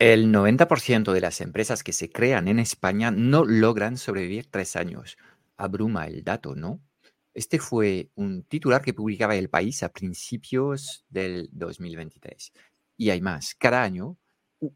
El 90% de las empresas que se crean en España no logran sobrevivir tres años. Abruma el dato, ¿no? Este fue un titular que publicaba El País a principios del 2023. Y hay más. Cada año,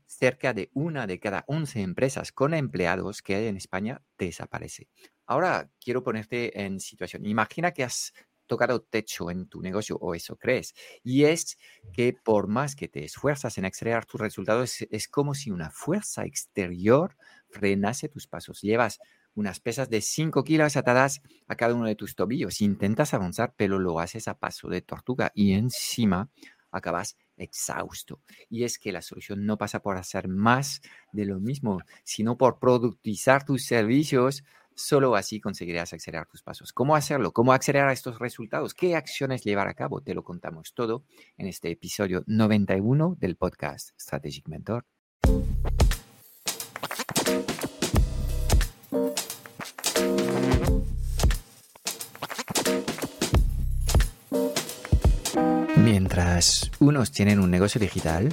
cerca de una de cada 11 empresas con empleados que hay en España desaparece. Ahora quiero ponerte en situación. Imagina que has tocado techo en tu negocio o eso crees. Y es que por más que te esfuerzas en extraer tus resultados, es, como si una fuerza exterior frenase tus pasos. Llevas unas pesas de 5 kilos atadas a cada uno de tus tobillos. Intentas avanzar, pero lo haces a paso de tortuga y encima acabas exhausto. Y es que la solución no pasa por hacer más de lo mismo, sino por productizar tus servicios Solo así conseguirás acelerar tus pasos. ¿Cómo hacerlo? ¿Cómo acelerar estos resultados? ¿Qué acciones llevar a cabo? Te lo contamos todo en este episodio 91 del podcast Strategic Mentor. Mientras unos tienen un negocio digital,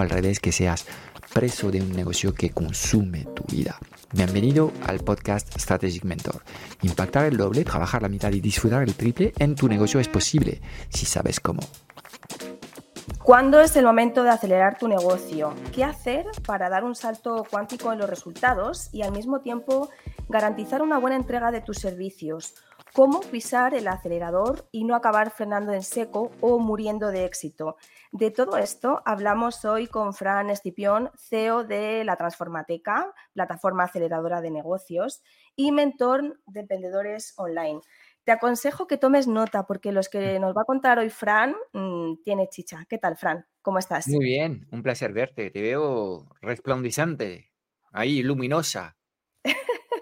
al revés, que seas preso de un negocio que consume tu vida. Bienvenido al podcast Strategic Mentor. Impactar el doble, trabajar la mitad y disfrutar el triple en tu negocio es posible si sabes cómo. ¿Cuándo es el momento de acelerar tu negocio? ¿Qué hacer para dar un salto cuántico en los resultados y al mismo tiempo garantizar una buena entrega de tus servicios? ¿Cómo pisar el acelerador y no acabar frenando en seco o muriendo de éxito? De todo esto hablamos hoy con Fran Escipión, CEO de la Transformateca, plataforma aceleradora de negocios y mentor de emprendedores online. Te aconsejo que tomes nota porque los que nos va a contar hoy Fran mm, tiene chicha. ¿Qué tal, Fran? ¿Cómo estás? Muy bien, un placer verte. Te veo resplandeciente, ahí, luminosa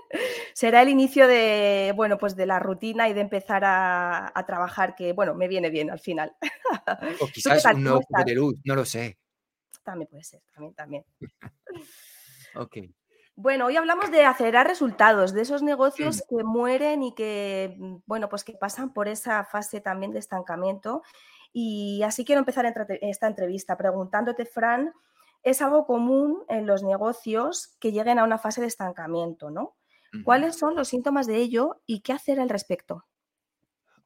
será el inicio de, bueno, pues de la rutina y de empezar a, trabajar, que, bueno, me viene bien al final. O quizás un nuevo de luz, no lo sé. También puede ser, también, también. ok. Bueno, hoy hablamos de acelerar resultados, de esos negocios que mueren y que, mm, bueno, pues que pasan por esa fase también de estancamiento. Y así quiero empezar esta entrevista preguntándote, Fran, es algo común en los negocios que lleguen a una fase de estancamiento, ¿no? ¿Cuáles son los síntomas de ello y qué hacer al respecto?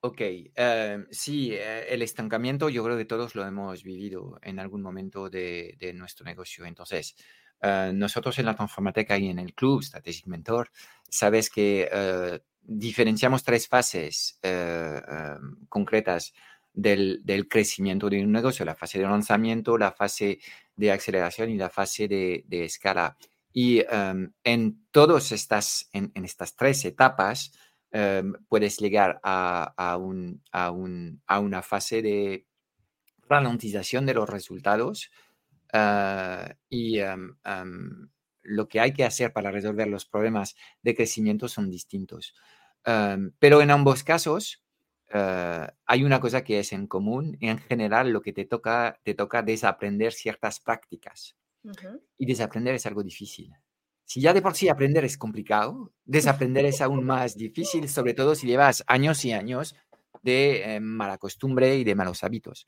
Ok, em, sí, eh, el estancamiento yo creo que todos lo hemos vivido en algún momento de, nuestro negocio. Entonces, eh, nosotros en la Transformateca y en el club Strategic Mentor, sabes que eh, diferenciamos tres fases concretas del, crecimiento de un negocio, la fase de lanzamiento, la fase de aceleración y la fase de, de escala. Y em, en todas estas, en, estas tres etapas, em, puedes llegar a, a, un, a, un, a, una fase de ralentización de los resultados ah, y em, lo que hay que hacer para resolver los problemas de crecimiento son distintos. pero en ambos casos, ah, hay una cosa que es en común. En general, lo que te toca, te toca ciertas prácticas. Y desaprender es algo difícil. Si ya de por sí aprender es complicado, desaprender es aún más difícil, sobre todo si llevas años y años de eh, mala costumbre y de malos hábitos.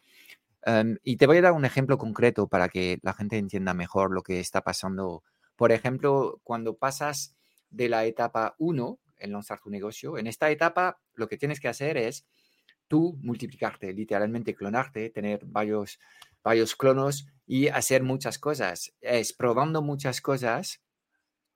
Em, y te voy a dar un ejemplo concreto para que la gente entienda mejor lo que está pasando. Por ejemplo, cuando pasas de la etapa 1 en lanzar tu negocio, en esta etapa lo que tienes que hacer es tú multiplicarte, literalmente clonarte, tener varios, varios clonos y hacer muchas cosas. Es probando muchas cosas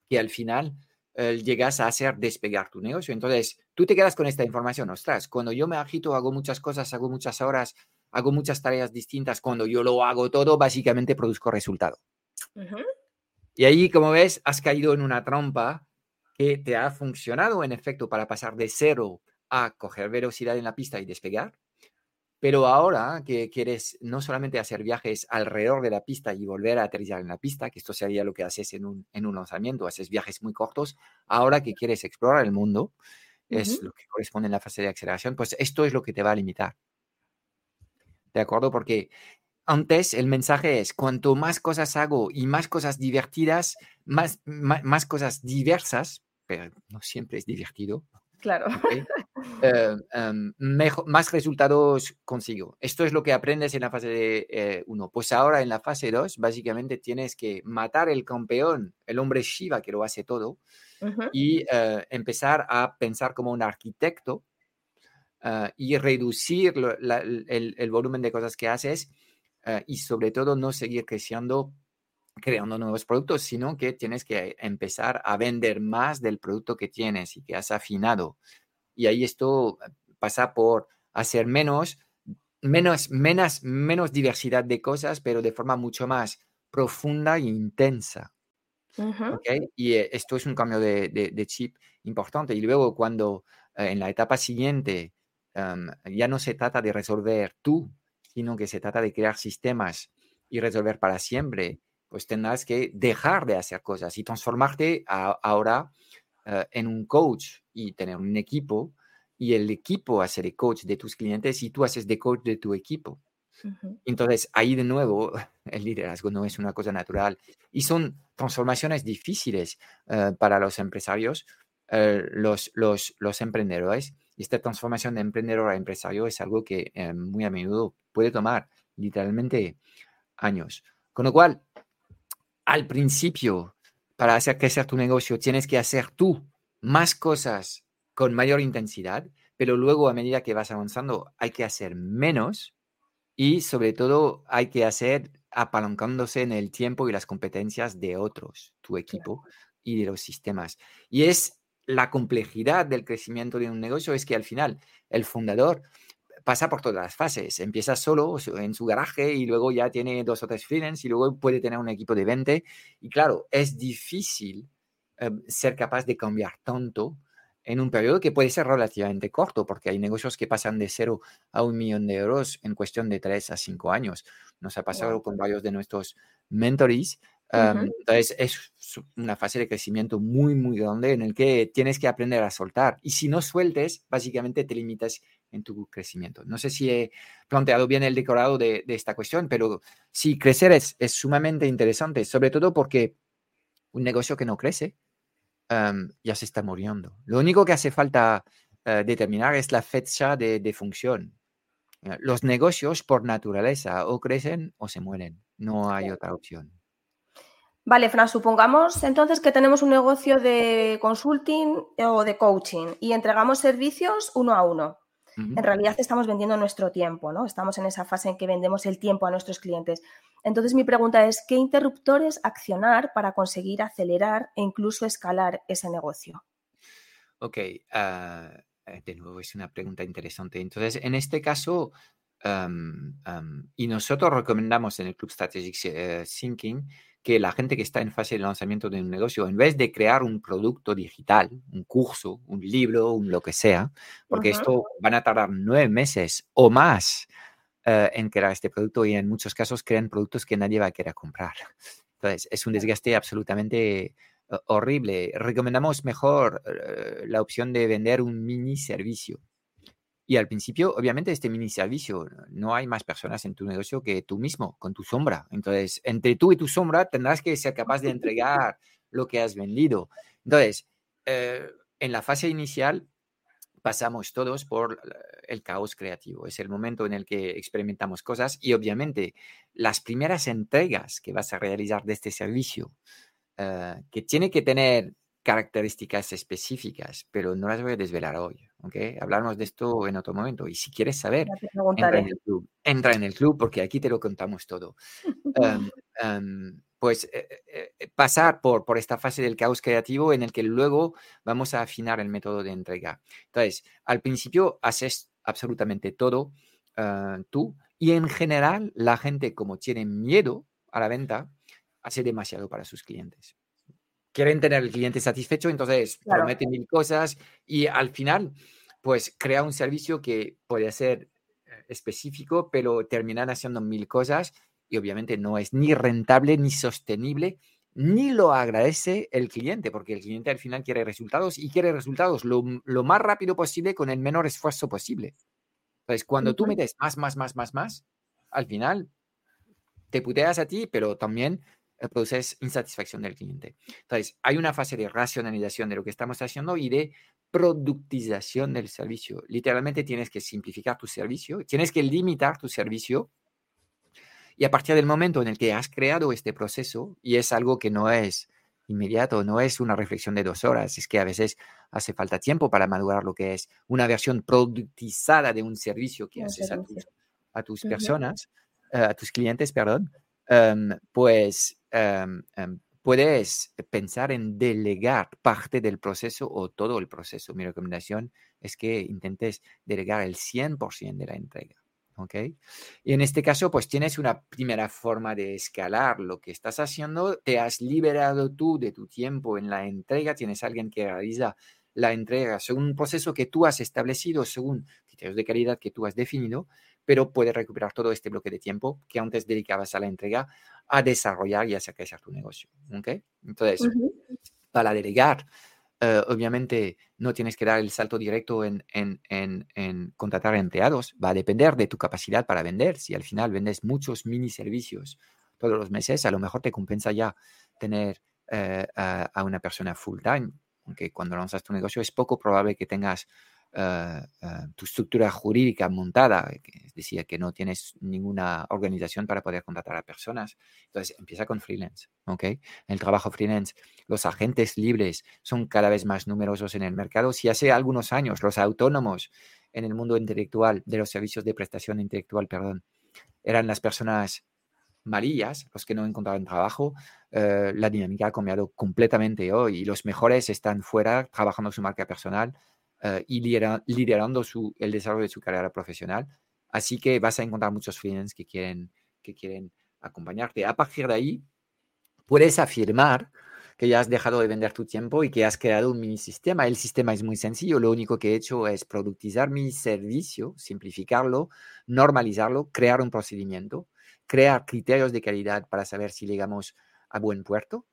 que al final eh, llegas a hacer despegar tu negocio. Entonces, tú te quedas con esta información, ostras, cuando yo me agito, hago muchas cosas, hago muchas horas, hago muchas tareas distintas, cuando yo lo hago todo, básicamente produzco resultado. Y ahí, como ves, has caído en una trampa que te ha funcionado en efecto para pasar de cero a coger velocidad en la pista y despegar, Pero ahora que quieres no solamente hacer viajes alrededor de la pista y volver a aterrizar en la pista, que esto sería lo que haces en un, en un lanzamiento, haces viajes muy cortos, ahora que quieres explorar el mundo, es lo que corresponde en la fase de aceleración, pues esto es lo que te va a limitar. ¿De acuerdo? Porque antes el mensaje es, cuanto más cosas hago y más cosas divertidas, más, más, cosas diversas, pero no siempre es divertido. Claro. Eh, em, más resultados consigo. Esto es lo que aprendes en la fase 1. Eh, pues ahora en la fase 2, básicamente tienes que matar el campeón, el hombre Shiva que lo hace todo, y eh, empezar a pensar como un arquitecto y reducir el, el, volumen de cosas que haces eh, y sobre todo no seguir creciendo creando nuevos productos, sino que tienes que empezar a vender más del producto que tienes y que has afinado. Y ahí esto pasa por hacer menos, menos, menos, menos diversidad de cosas, pero de forma mucho más profunda e intensa. Y eh, esto es un cambio de, de, chip importante. Y luego cuando eh, en la etapa siguiente em, ya no se trata de resolver tú sino que se trata de crear sistemas y resolver para siempre, pues tendrás que dejar de hacer cosas y transformarte ahora eh, en un coach y tener un equipo y el equipo hace de coach de tus clientes y tú haces de coach de tu equipo. Entonces, ahí de nuevo, el liderazgo no es una cosa natural y son transformaciones difíciles eh, para los empresarios, eh, los, los, los emprendedores y esta transformación de emprendedor a empresario es algo que eh, muy a menudo puede tomar literalmente años. Con lo cual, al principio, para hacer crecer tu negocio, tienes que hacer tú más cosas con mayor intensidad, pero luego a medida que vas avanzando hay que hacer menos y sobre todo hay que hacer apalancándose en el tiempo y las competencias de otros, tu equipo y de los sistemas. Y es la complejidad del crecimiento de un negocio es que al final el fundador pasa por todas las fases. Empieza solo en su garaje y luego ya tiene dos o tres freelance y luego puede tener un equipo de 20. Y claro, es difícil em, ser capaz de cambiar tanto en un periodo que puede ser relativamente corto, porque hay negocios que pasan de cero a un millón de euros en cuestión de tres a cinco años. Nos ha pasado con varios de nuestros mentores entonces es una fase de crecimiento muy, muy grande en el que tienes que aprender a soltar. Y si no sueltes, básicamente te limitas en tu crecimiento. No sé si he planteado bien el decorado de, esta cuestión, pero sí, crecer es, es, sumamente interesante, sobre todo porque un negocio que no crece ya se está muriendo. Lo único que hace falta eh, determinar es la fecha de, de función. Los negocios por naturaleza o crecen o se mueren. No hay otra opción. Vale, Fran, supongamos entonces que tenemos un negocio de consulting o de coaching y entregamos servicios uno a uno. En realidad estamos vendiendo nuestro tiempo, ¿no? Estamos en esa fase en que vendemos el tiempo a nuestros clientes. Entonces mi pregunta es, ¿qué interruptores accionar para conseguir acelerar e incluso escalar ese negocio? Ok, ah, eh, de nuevo es una pregunta interesante. Entonces, en este caso, y nosotros recomendamos en el Club Strategic eh, Thinking que la gente que está en fase de lanzamiento de un negocio, en vez de crear un producto digital, un curso, un libro, un lo que sea, porque esto van a tardar nueve meses o más eh, en crear este producto y en muchos casos crean productos que nadie va a querer comprar. Entonces, es un desgaste absolutamente eh, horrible. Recomendamos mejor la opción de vender un mini servicio y al principio, obviamente, este mini servicio, no hay más personas en tu negocio que tú mismo, con tu sombra. Entonces, entre tú y tu sombra tendrás que ser capaz de entregar lo que has vendido. Entonces, eh, en la fase inicial pasamos todos por el caos creativo. Es el momento en el que experimentamos cosas y obviamente las primeras entregas que vas a realizar de este servicio, eh, que tiene que tener características específicas, pero no las voy a desvelar hoy. ¿okay? Hablaremos de esto en otro momento. Y si quieres saber, entra en, el club, entra en el club porque aquí te lo contamos todo. Em, em, pues eh, eh, eh, pasar por, por esta fase del caos creativo en el que luego vamos a afinar el método de entrega. Entonces, al principio haces absolutamente todo tú y en general la gente como tiene miedo a la venta, hace demasiado para sus clientes quieren tener al cliente satisfecho, entonces prometen mil cosas y al final, pues crea un servicio que puede ser eh, específico, pero terminan haciendo mil cosas y obviamente no es ni rentable ni sostenible, ni lo agradece el cliente, porque el cliente al final quiere resultados y quiere resultados lo, lo más rápido posible con el menor esfuerzo posible. Entonces, cuando tú metes más, más, más, más, más, al final te puteas a ti, pero también eh, produces insatisfacción del cliente. Entonces, hay una fase de racionalización de lo que estamos haciendo y de productización del servicio. Literalmente tienes que simplificar tu servicio, tienes que limitar tu servicio y a partir del momento en el que has creado este proceso, y es algo que no es inmediato, no es una reflexión de dos horas, es que a veces hace falta tiempo para madurar lo que es una versión productizada de un servicio que haces a tus, personas, eh, a tus clientes, perdón, em, pues em, em, puedes pensar en delegar parte del proceso o todo el proceso. Mi recomendación es que intentes delegar el 100% de la entrega. ¿ok? Y en este caso, pues tienes una primera forma de escalar lo que estás haciendo, te has liberado tú de tu tiempo en la entrega, tienes alguien que realiza la entrega según un proceso que tú has establecido, según criterios de calidad que tú has definido, pero puedes recuperar todo este bloque de tiempo que antes dedicabas a la entrega a desarrollar y hacer crecer tu negocio, ¿ok? Entonces, para delegar, eh, obviamente no tienes que dar el salto directo en, en, en, contratar empleados, va a depender de tu capacidad para vender. Si al final vendes muchos mini servicios todos los meses, a lo mejor te compensa ya tener eh, a, una persona full time, aunque cuando lanzas tu negocio es poco probable que tengas eh, tu estructura jurídica montada, es decir, que no tienes ninguna organización para poder contratar a personas. Entonces empieza con freelance, ¿ok? El trabajo freelance los agentes libres son cada vez más numerosos en el mercado. Si hace algunos años los autónomos en el mundo intelectual, de los servicios de prestación intelectual, perdón, eran las personas malillas, los que no encontraban trabajo, eh, la dinámica ha cambiado completamente hoy y los mejores están fuera trabajando su marca personal eh, y liderando su, el desarrollo de su carrera profesional. Así que vas a encontrar muchos freelance que quieren, que quieren acompañarte. A partir de ahí, puedes afirmar que ya has dejado de vender tu tiempo y que has creado un mini sistema. El sistema es muy sencillo. Lo único que he hecho es productizar mi servicio, simplificarlo, normalizarlo, crear un procedimiento, crear criterios de calidad para saber si llegamos a buen puerto.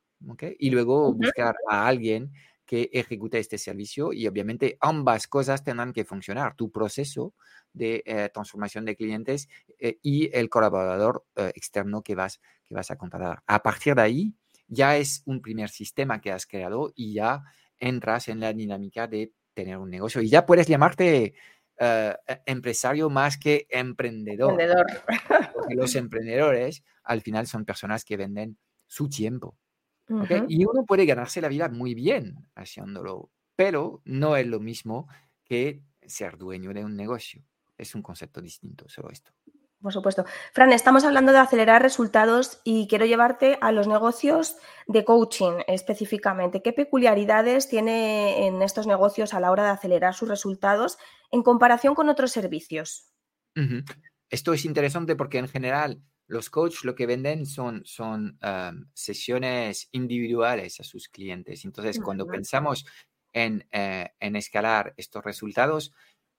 Y luego buscar a alguien que ejecute este servicio y obviamente ambas cosas tendrán que funcionar. Tu proceso de eh, transformación de clientes eh, y el colaborador eh, externo que vas, que vas a contratar. A partir de ahí, ya es un primer sistema que has creado y ya entras en la dinámica de tener un negocio. Y ya puedes llamarte e, empresario más que emprendedor. emprendedor. Porque los emprendedores al final son personas que venden su tiempo. Y uno puede ganarse la vida muy bien haciéndolo, pero no es lo mismo que ser dueño de un negocio. Es un concepto distinto, solo esto. Por supuesto. Fran, estamos hablando de acelerar resultados y quiero llevarte a los negocios de coaching específicamente. ¿Qué peculiaridades tiene en estos negocios a la hora de acelerar sus resultados en comparación con otros servicios? Esto es interesante porque en general los coaches lo que venden son, son sesiones individuales a sus clientes. Entonces, cuando pensamos en, eh, en escalar estos resultados,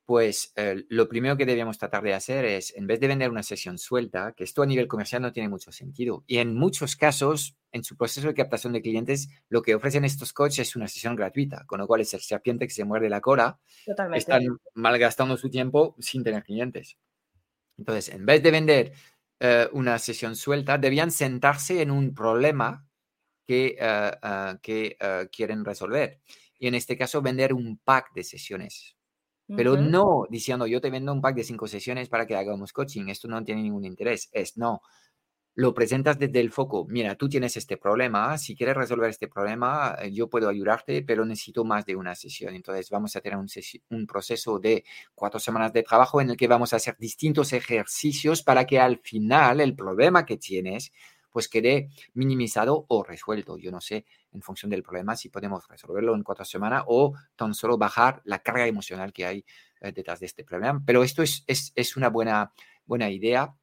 pues eh, lo primero que debemos tratar de hacer es, en vez de vender una sesión suelta, que esto a nivel comercial no tiene mucho sentido. Y en muchos casos, en su proceso de captación de clientes, lo que ofrecen estos coaches es una sesión gratuita, con lo cual es el serpiente que se muerde la cola. Totalmente. Están malgastando su tiempo sin tener clientes. Entonces, en vez de vender eh, una sesión suelta, debían sentarse en un problema que, eh, que quieren resolver. Y en este caso, vender un pack de sesiones pero no diciendo yo te vendo un pack de cinco sesiones para que hagamos coaching, esto no tiene ningún interés, es no. Lo presentas desde el foco, mira, tú tienes este problema, si quieres resolver este problema, eh, yo puedo ayudarte, pero necesito más de una sesión. Entonces vamos a tener un, un proceso de cuatro semanas de trabajo en el que vamos a hacer distintos ejercicios para que al final el problema que tienes pues quede minimizado o resuelto. Yo no sé, en función del problema, si podemos resolverlo en cuatro semanas o tan solo bajar la carga emocional que hay eh, detrás de este problema. Pero esto es, es, es, una buena, buena idea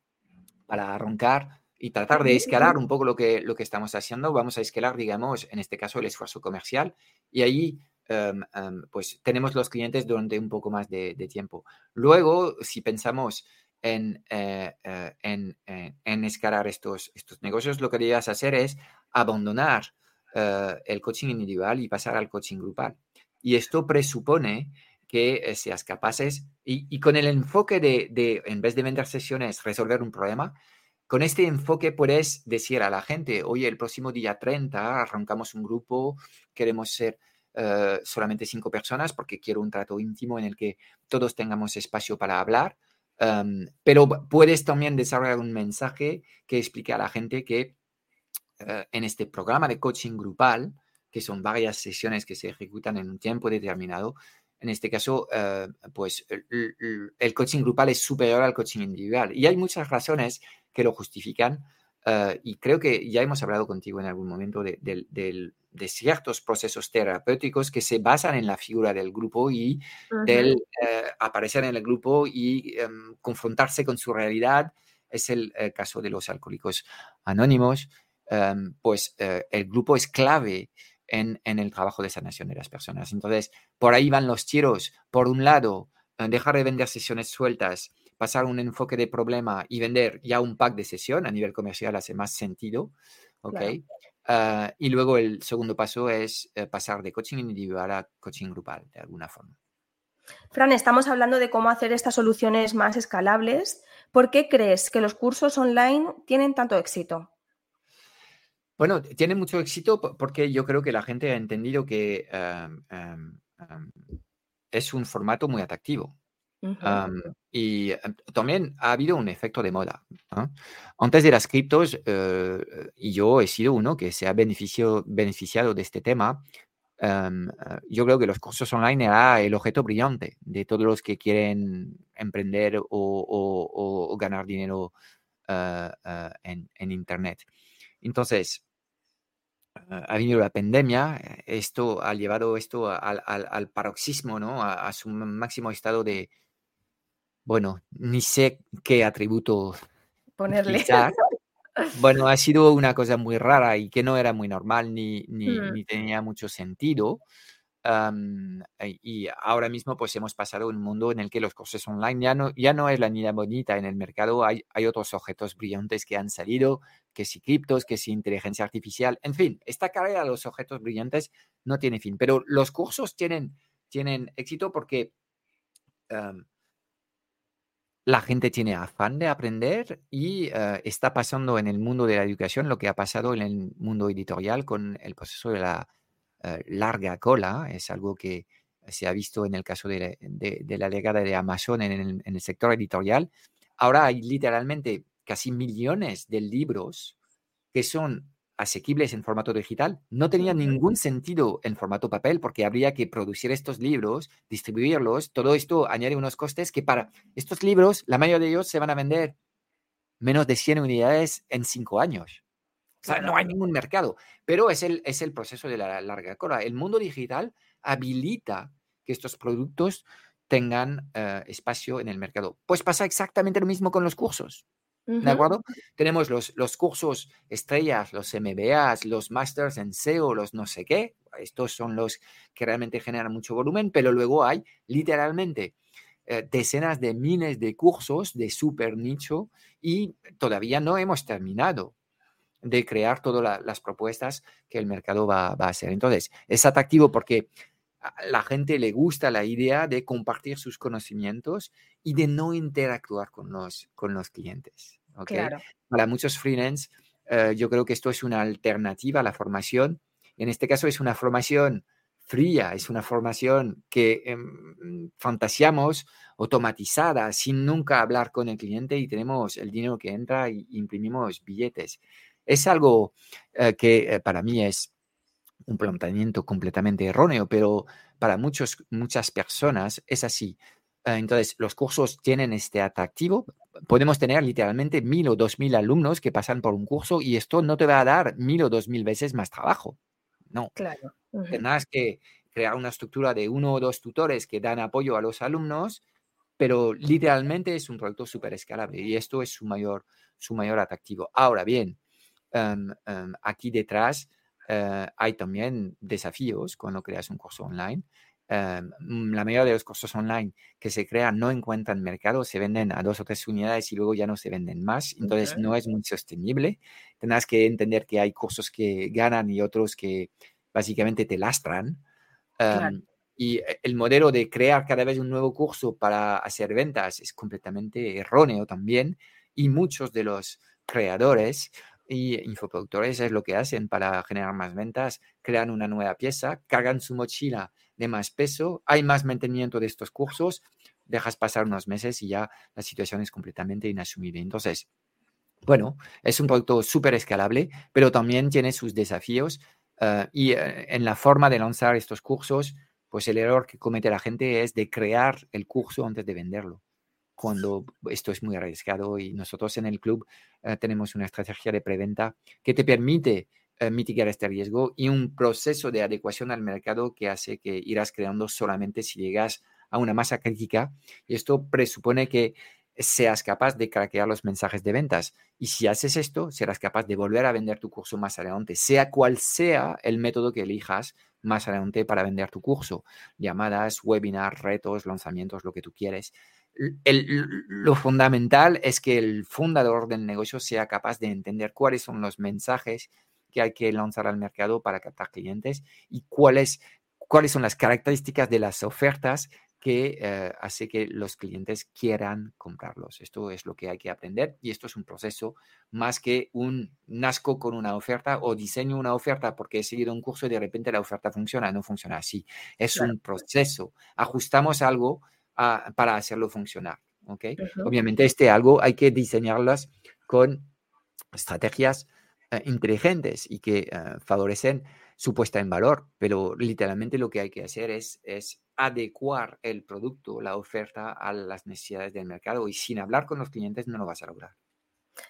para arrancar y tratar de escalar un poco lo que, lo que estamos haciendo. Vamos a escalar, digamos, en este caso, el esfuerzo comercial y ahí em, em, pues tenemos los clientes durante un poco más de, de tiempo. Luego, si pensamos en, en, en, escalar estos, estos negocios, lo que debías hacer es abandonar el coaching individual y pasar al coaching grupal. Y esto presupone que seas capaces y, y, con el enfoque de, de, en vez de vender sesiones, resolver un problema, con este enfoque puedes decir a la gente, oye, el próximo día 30 arrancamos un grupo, queremos ser eh, solamente cinco personas porque quiero un trato íntimo en el que todos tengamos espacio para hablar. Em, pero puedes también desarrollar un mensaje que explique a la gente que eh, en este programa de coaching grupal, que son varias sesiones que se ejecutan en un tiempo determinado, en este caso, eh, pues el, el, coaching grupal es superior al coaching individual. Y hay muchas razones que lo justifican. Eh, y creo que ya hemos hablado contigo en algún momento de, ciertos procesos terapéuticos que se basan en la figura del grupo y del eh, aparecer en el grupo y em, confrontarse con su realidad. Es el, caso de los alcohólicos anónimos. Em, pues eh, el grupo es clave en, en, el trabajo de sanación de las personas. Entonces, por ahí van los tiros. Por un lado, dejar de vender sesiones sueltas pasar un enfoque de problema y vender ya un pack de sesión a nivel comercial hace más sentido. ¿ok? Ah, y luego el segundo paso es eh, pasar de coaching individual a coaching grupal, de alguna forma. Fran, estamos hablando de cómo hacer estas soluciones más escalables. ¿Por qué crees que los cursos online tienen tanto éxito? Bueno, tienen mucho éxito porque yo creo que la gente ha entendido que es un formato muy atractivo y eh, también ha habido un efecto de moda. Antes de las criptos, eh, yo he sido uno que se ha beneficio, beneficiado de este tema, eh, yo creo que los cursos online era el objeto brillante de todos los que quieren emprender o, ganar dinero en, en, Internet. Entonces, ha venido la pandemia, esto ha llevado esto al, al, paroxismo, ¿no? a, su máximo estado de, bueno, ni sé qué atributo ponerle. Bueno, ha sido una cosa muy rara y que no era muy normal ni, ni, mm. tenía mucho sentido. y ahora mismo pues hemos pasado a un mundo en el que los cursos online ya no, ya no es la niña bonita en el mercado, hay, hay otros objetos brillantes que han salido, que si criptos, que si inteligencia artificial, en fin, esta carrera de los objetos brillantes no tiene fin, pero los cursos tienen, tienen éxito porque la gente tiene afán de aprender y eh, está pasando en el mundo de la educación lo que ha pasado en el mundo editorial con el proceso de la eh, larga cola. Es algo que se ha visto en el caso de, la llegada de Amazon en el sector editorial. Ahora hay literalmente casi millones de libros que son asequibles en formato digital, no tenía ningún sentido en formato papel porque habría que producir estos libros, distribuirlos, todo esto añade unos costes que para estos libros, la mayoría de ellos se van a vender menos de 100 unidades en cinco años. O sea, no hay ningún mercado, pero es el, es el proceso de la larga cola. El mundo digital habilita que estos productos tengan eh, espacio en el mercado. Pues pasa exactamente lo mismo con los cursos. ¿De acuerdo? Tenemos los, los cursos estrellas, los MBAs, los masters en SEO, los no sé qué. Estos son los que realmente generan mucho volumen, pero luego hay literalmente eh, decenas de miles de cursos de super nicho y todavía no hemos terminado de crear todas las propuestas que el mercado va, va, a hacer. Entonces, es atractivo porque la gente le gusta la idea de compartir sus conocimientos y de no interactuar con los, con los clientes. Para muchos freelance, eh, yo creo que esto es una alternativa a la formación. En este caso es una formación fría, es una formación que em, fantaseamos automatizada, sin nunca hablar con el cliente y tenemos el dinero que entra y imprimimos billetes. Es algo eh, que eh, para mí es un planteamiento completamente erróneo, pero para muchos, muchas personas es así. Ah, entonces, los cursos tienen este atractivo. Podemos tener literalmente mil o dos mil alumnos que pasan por un curso y esto no te va a dar mil o dos mil veces más trabajo. No. Claro. Tendrás que crear una estructura de uno o dos tutores que dan apoyo a los alumnos, pero literalmente es un producto súper escalable y esto es su mayor, su mayor atractivo. Ahora bien, em, em, aquí detrás eh, hay también desafíos cuando creas un curso online em, la mayoría de los cursos online que se crean no encuentran mercado, se venden a dos o tres unidades y luego ya no se venden más. Entonces no es muy sostenible. Tendrás que entender que hay cursos que ganan y otros que básicamente te lastran. Em, y e, el modelo de crear cada vez un nuevo curso para hacer ventas es completamente erróneo también. Y muchos de los creadores y infoproductores es lo que hacen para generar más ventas, crean una nueva pieza, cargan su mochila de más peso, hay más mantenimiento de estos cursos, dejas pasar unos meses y ya la situación es completamente inasumible. Entonces, bueno, es un producto súper escalable, pero también tiene sus desafíos eh, y eh, en la forma de lanzar estos cursos, pues el error que comete la gente es de crear el curso antes de venderlo cuando esto es muy arriesgado y nosotros en el club eh, tenemos una estrategia de preventa que te permite eh, mitigar este riesgo y un proceso de adecuación al mercado que hace que irás creando solamente si llegas a una masa crítica y esto presupone que seas capaz de craquear los mensajes de ventas. Y si haces esto, serás capaz de volver a vender tu curso más adelante, sea cual sea el método que elijas más adelante para vender tu curso. Llamadas, webinars, retos, lanzamientos, lo que tú quieres lo fundamental es que el fundador del negocio sea capaz de entender cuáles son los mensajes que hay que lanzar al mercado para captar clientes y cuáles, cuáles son las características de las ofertas que eh, hace que los clientes quieran comprarlos. Esto es lo que hay que aprender y esto es un proceso más que un nazco con una oferta o diseño una oferta porque he seguido un curso y de repente la oferta funciona. No funciona así. Es un proceso. Ajustamos algo para hacerlo funcionar. ¿okay? Obviamente este algo hay que diseñarlas con estrategias eh, inteligentes y que eh, favorecen su puesta en valor, pero literalmente lo que hay que hacer es, es adecuar el producto, la oferta a las necesidades del mercado y sin hablar con los clientes no lo vas a lograr.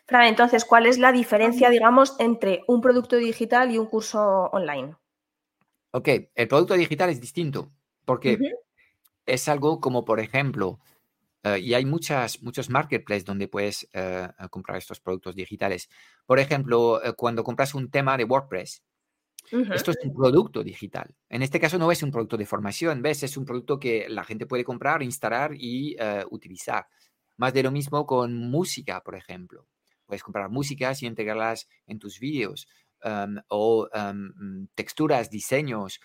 Fran, entonces, ¿cuál es la diferencia, digamos, entre un producto digital y un curso online? Ok, el producto digital es distinto porque es algo como, por ejemplo, eh, y hay muchas, muchos marketplaces donde puedes eh, comprar estos productos digitales. Por ejemplo, eh, cuando compras un tema de WordPress, esto es un producto digital. En este caso no es un producto de formación, ¿ves? Es un producto que la gente puede comprar, instalar y utilizar. Más de lo mismo con música, por ejemplo. Puedes comprar músicas y integrarlas en tus vídeos. Em, o em, texturas, diseños,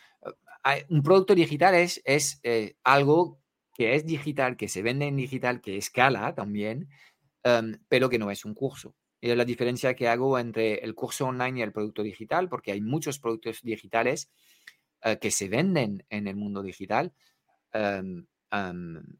un producto digital es, es eh, algo que es digital, que se vende en digital, que escala también, em, pero que no es un curso. Y es la diferencia que hago entre el curso online y el producto digital, porque hay muchos productos digitales eh, que se venden en el mundo digital,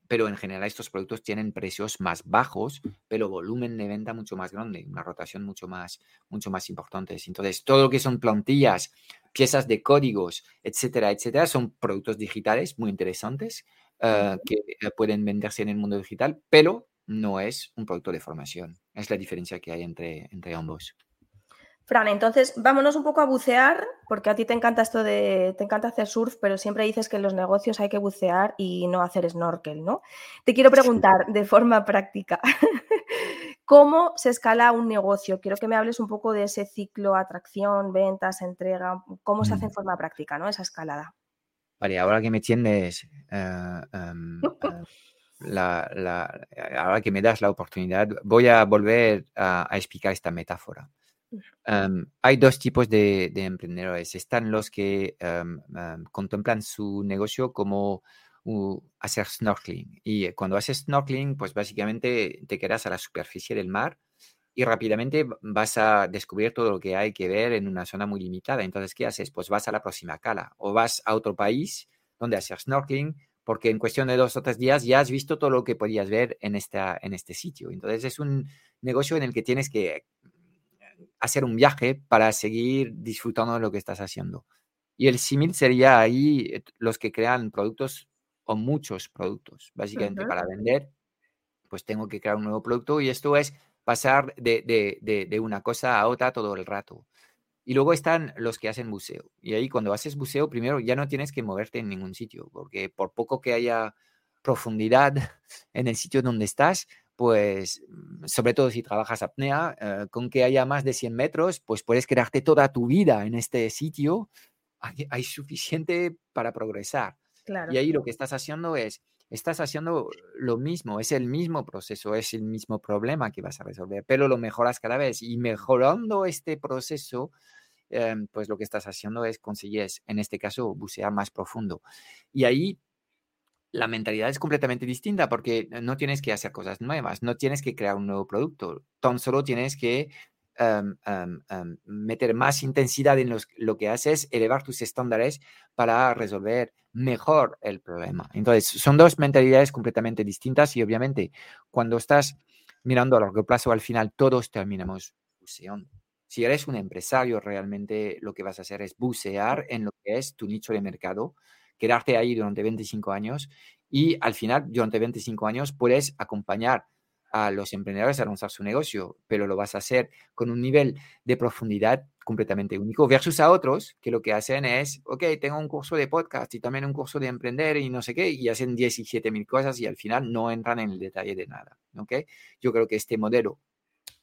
pero en general estos productos tienen precios más bajos, pero volumen de venta mucho más grande, una rotación mucho más, mucho más importante. Entonces, todo lo que son plantillas, piezas de códigos, etcétera, etcétera, son productos digitales muy interesantes eh, que eh, pueden venderse en el mundo digital, pero no es un producto de formación. Es la diferencia que hay entre, entre ambos. Fran, entonces vámonos un poco a bucear, porque a ti te encanta esto de, te encanta hacer surf, pero siempre dices que en los negocios hay que bucear y no hacer snorkel, ¿no? Te quiero preguntar de forma práctica, ¿cómo se escala un negocio? Quiero que me hables un poco de ese ciclo, atracción, ventas, entrega, cómo se hace en mm. forma práctica, ¿no? Esa escalada. Vale, ahora que me tienes, eh, em, eh, ahora que me das la oportunidad, voy a volver a explicar esta metáfora hay dos tipos de, emprendedores. Están los que contemplan su negocio como hacer snorkeling. Y cuando haces snorkeling, pues básicamente te quedas a la superficie del mar y rápidamente vas a descubrir todo lo que hay que ver en una zona muy limitada. Entonces, ¿qué haces? Pues vas a la próxima cala o vas a otro país donde hacer snorkeling porque en cuestión de dos o tres días ya has visto todo lo que podías ver en, esta, en este sitio. Entonces, es un negocio en el que tienes que hacer un viaje para seguir disfrutando de lo que estás haciendo. Y el símil sería ahí eh, los que crean productos o muchos productos. Básicamente para vender, pues tengo que crear un nuevo producto y esto es pasar de, una cosa a otra todo el rato. Y luego están los que hacen buceo. Y ahí cuando haces buceo, primero ya no tienes que moverte en ningún sitio, porque por poco que haya profundidad en el sitio donde estás, pues mm, sobre todo si trabajas apnea, eh, con que haya más de 100 metros, pues puedes quedarte toda tu vida en este sitio. Hay, suficiente para progresar. Y ahí lo que estás haciendo es, estás haciendo lo mismo, es el mismo proceso, es el mismo problema que vas a resolver, pero lo mejoras cada vez. Y mejorando este proceso, em, pues lo que estás haciendo es conseguir, en este caso, bucear más profundo. Y ahí la mentalidad es completamente distinta porque no tienes que hacer cosas nuevas, no tienes que crear un nuevo producto, tan solo tienes que em, em, em, meter más intensidad en lo que haces, elevar tus estándares para resolver mejor el problema. Entonces, son dos mentalidades completamente distintas y obviamente cuando estás mirando a largo plazo, al final todos terminamos buceando. Si eres un empresario, realmente lo que vas a hacer es bucear en lo que es tu nicho de mercado, quedarte ahí durante 25 años y al final, durante 25 años, puedes acompañar a los emprendedores a lanzar su negocio, pero lo vas a hacer con un nivel de profundidad completamente único versus a otros que lo que hacen es, ok, tengo un curso de podcast y también un curso de emprender y no sé qué, y hacen 17 mil cosas y al final no entran en el detalle de nada, ¿ok? Yo creo que este modelo,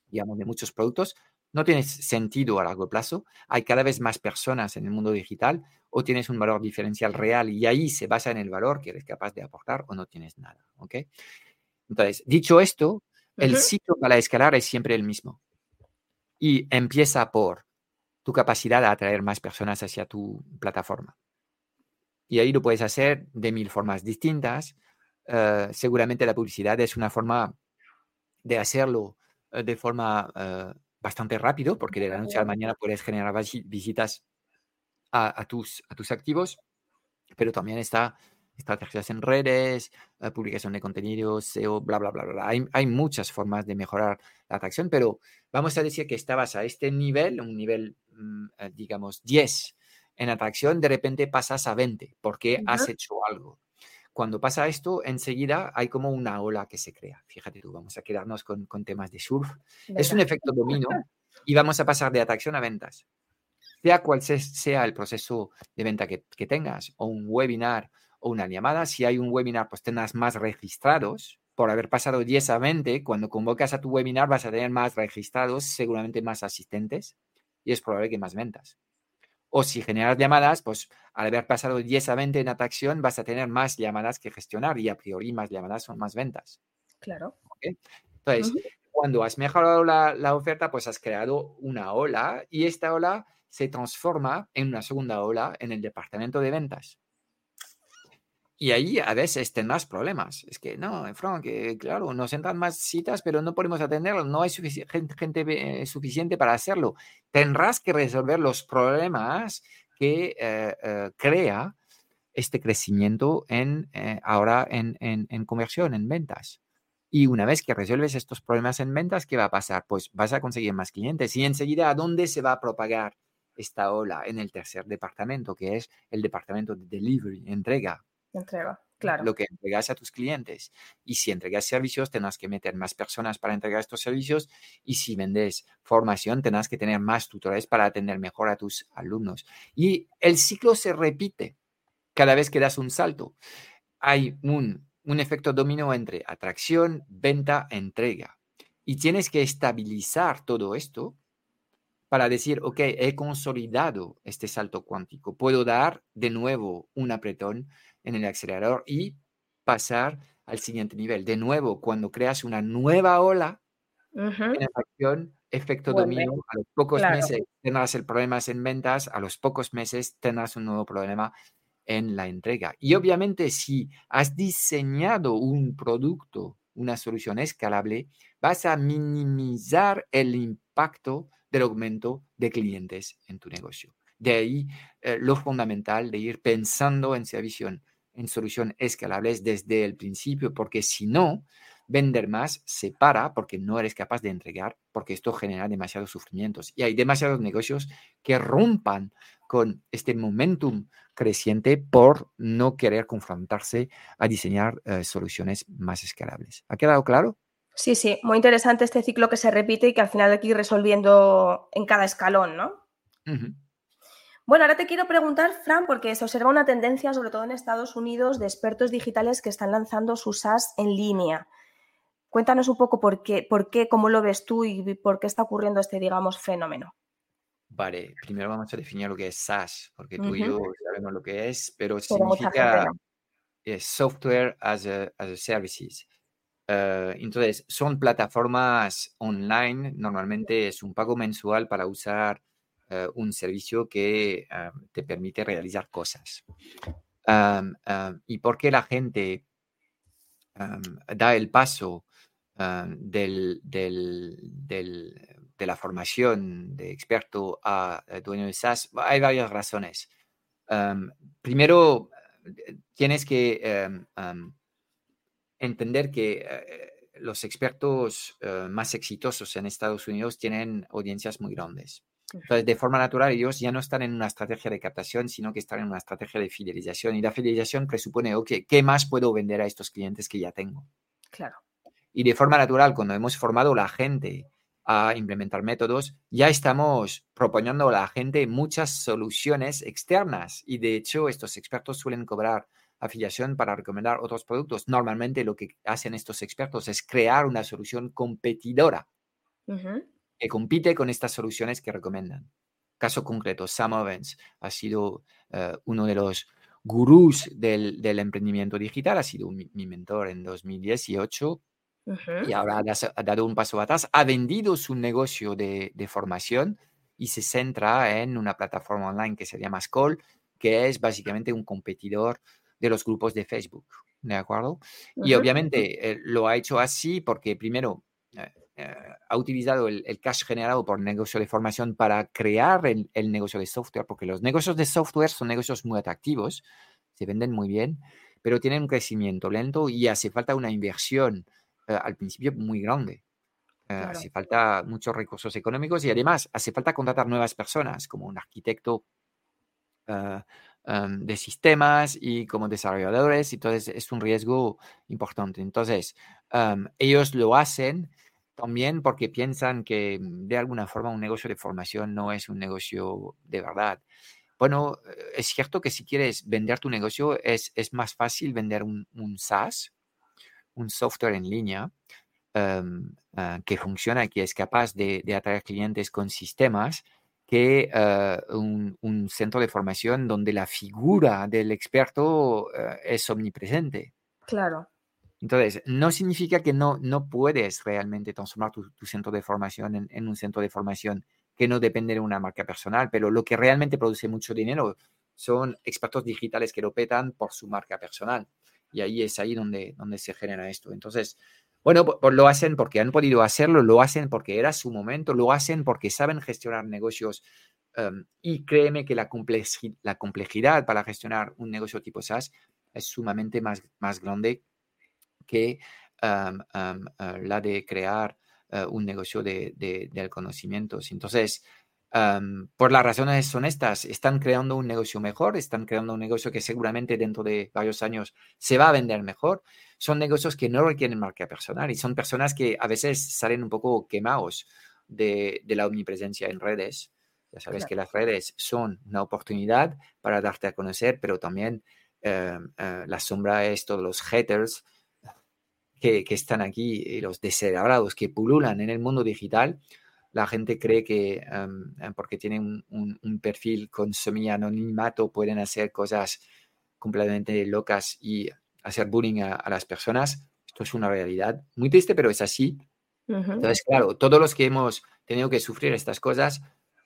digamos, de muchos productos no tiene sentido a largo plazo. Hay cada vez más personas en el mundo digital o tienes un valor diferencial real y ahí se basa en el valor que eres capaz de aportar o no tienes nada. ¿ok? Entonces, dicho esto, el sitio para escalar es siempre el mismo y empieza por tu capacidad de atraer más personas hacia tu plataforma. Y ahí lo puedes hacer de mil formas distintas. Eh, seguramente la publicidad es una forma de hacerlo eh, de forma eh, bastante rápido, porque de la noche a la mañana puedes generar visitas a, tus, a tus activos, pero también está estrategias en redes, eh, publicación de contenidos, SEO, bla, bla, bla, bla. Hay, hay, muchas formas de mejorar la atracción, pero vamos a decir que estabas a este nivel, un nivel, mm, eh, digamos, 10 en atracción, de repente pasas a 20 porque has hecho algo. Cuando pasa esto, enseguida hay como una ola que se crea. Fíjate tú, vamos a quedarnos con, temas de surf. Es un efecto dominó y vamos a pasar de atracción a ventas. Sea cual sea el proceso de venta que, tengas, o un webinar o una llamada, si hay un webinar, pues tengas más registrados. Por haber pasado 10 a 20, cuando convocas a tu webinar vas a tener más registrados, seguramente más asistentes y es probable que más ventas. O si generas llamadas, pues al haber pasado 10 a 20 en atracción, vas a tener más llamadas que gestionar y a priori más llamadas son más ventas. Claro. Entonces, cuando has mejorado la, oferta, pues has creado una ola y esta ola se transforma en una segunda ola en el departamento de ventas. Y ahí a veces tendrás problemas. Es que no, Frank, claro, nos entran más citas, pero no podemos atenderlo. No hay gente, eh, suficiente para hacerlo. Tendrás que resolver los problemas que eh, eh, crea este crecimiento en, ahora en, en, en, conversión, en ventas. Y una vez que resuelves estos problemas en ventas, ¿qué va a pasar? Pues vas a conseguir más clientes y enseguida, ¿a dónde se va a propagar esta ola? En el tercer departamento, que es el departamento de delivery, entrega entrega, claro. Lo que entregas a tus clientes. Y si entregas servicios, tendrás que meter más personas para entregar estos servicios. Y si vendes formación, tendrás que tener más tutores para atender mejor a tus alumnos. Y el ciclo se repite cada vez que das un salto. Hay un, un efecto dominó entre atracción, venta, entrega. Y tienes que estabilizar todo esto para decir, ok, he consolidado este salto cuántico, puedo dar de nuevo un apretón en el acelerador y pasar al siguiente nivel. De nuevo, cuando creas una nueva ola en acción, efecto dominio, a los pocos meses tendrás el problema en ventas, a los pocos meses tendrás un nuevo problema en la entrega. Y obviamente si has diseñado un producto, una solución escalable, vas a minimizar el impacto del aumento de clientes en tu negocio. De ahí eh, lo fundamental de ir pensando en servicio en soluciones escalables desde el principio, porque si no, vender más se para porque no eres capaz de entregar, porque esto genera demasiados sufrimientos. Y hay demasiados negocios que rompan con este momentum creciente por no querer confrontarse a diseñar eh, soluciones más escalables. ¿Ha quedado claro? Sí, sí, muy interesante este ciclo que se repite y que al final hay que ir resolviendo en cada escalón, ¿no? Bueno, ahora te quiero preguntar, Fran, porque se observa una tendencia, sobre todo en Estados Unidos, de expertos digitales que están lanzando sus SaaS en línea. Cuéntanos un poco por qué, por qué, cómo lo ves tú y por qué está ocurriendo este, digamos, fenómeno. Vale, primero vamos a definir lo que es SaaS, porque tú y yo sabemos lo que es, pero, significa, software as a, services. entonces, son plataformas online, normalmente es un pago mensual para usar un servicio que te permite realizar cosas. ¿Y por qué la gente da el paso del, de la formación de experto a dueño de SaaS? Hay varias razones. primero, tienes que entender que eh, los expertos eh, más exitosos en Estados Unidos tienen audiencias muy grandes. Entonces, de forma natural, ellos ya no están en una estrategia de captación, sino que están en una estrategia de fidelización. Y la fidelización presupone, ok, ¿qué más puedo vender a estos clientes que ya tengo? Claro. Y de forma natural, cuando hemos formado la gente a implementar métodos, ya estamos proponiendo a la gente muchas soluciones externas. Y de hecho, estos expertos suelen cobrar afiliación para recomendar otros productos. Normalmente lo que hacen estos expertos es crear una solución competidora que compite con estas soluciones que recomiendan. Caso concreto, Sam Owens ha sido eh, uno de los gurús del, emprendimiento digital, ha sido mi, mentor en 2018 y ahora ha, dado un paso atrás, ha vendido su negocio de, formación y se centra en una plataforma online que se llama Skoll, que es básicamente un competidor de los grupos de Facebook, ¿de acuerdo? Y obviamente eh, lo ha hecho así porque primero eh, eh, ha utilizado el, cash generado por negocio de formación para crear el, negocio de software, porque los negocios de software son negocios muy atractivos, se venden muy bien, pero tienen un crecimiento lento y hace falta una inversión eh, al principio muy grande. Eh, hace falta muchos recursos económicos y además hace falta contratar nuevas personas, como un arquitecto em, de sistemas y como desarrolladores, entonces es un riesgo importante. Entonces, em, ellos lo hacen también porque piensan que mm, de alguna forma un negocio de formación no es un negocio de verdad. Bueno, eh, es cierto que si quieres vender tu negocio es, es más fácil vender un, un, SaaS, un software en línea, em, ah, que funciona que es capaz de, de atraer clientes con sistemas que eh, un, un, centro de formación donde la figura del experto eh, es omnipresente. Claro. Entonces, no significa que no, no puedes realmente transformar tu, centro de formación en, un centro de formación que no depende de una marca personal, pero lo que realmente produce mucho dinero son expertos digitales que lo petan por su marca personal. Y ahí es ahí donde, donde se genera esto. Entonces, bueno, pues, lo hacen porque han podido hacerlo, lo hacen porque era su momento, lo hacen porque saben gestionar negocios. Em, y créeme que la, la complejidad para gestionar un negocio tipo SaaS es sumamente más, más grande que ah, la de crear ah, un negocio de, del conocimiento. Entonces, por las razones son estas, están creando un negocio mejor, están creando un negocio que seguramente dentro de varios años se va a vender mejor. Son negocios que no requieren marca personal y son personas que a veces salen un poco quemados de, la omnipresencia en redes. Ya sabes que las redes son una oportunidad para darte a conocer, pero también ah, la sombra es todos los haters, que, están aquí y los descerebrados que pululan en el mundo digital, la gente cree que em, em, porque tienen un, perfil con semi-anonimato pueden hacer cosas completamente locas y hacer bullying a, las personas. Esto es una realidad muy triste, pero es así. Entonces, claro, todos los que hemos tenido que sufrir estas cosas,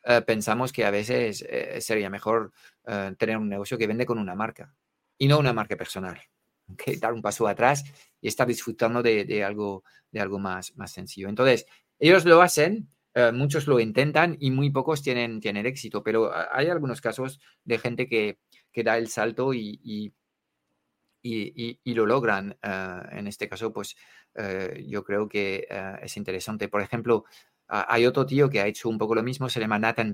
eh, pensamos que a veces eh, sería mejor eh, tener un negocio que vende con una marca y no una marca personal que dar un paso atrás y estar disfrutando de, algo, de algo más, más sencillo. Entonces, ellos lo hacen, eh, muchos lo intentan y muy pocos tienen, tienen éxito, pero hay algunos casos de gente que, que da el salto y, y, y, lo logran. Eh, en este caso, pues eh, yo creo que es interesante. Por ejemplo, hay otro tío que ha hecho un poco lo mismo, se llama Nathan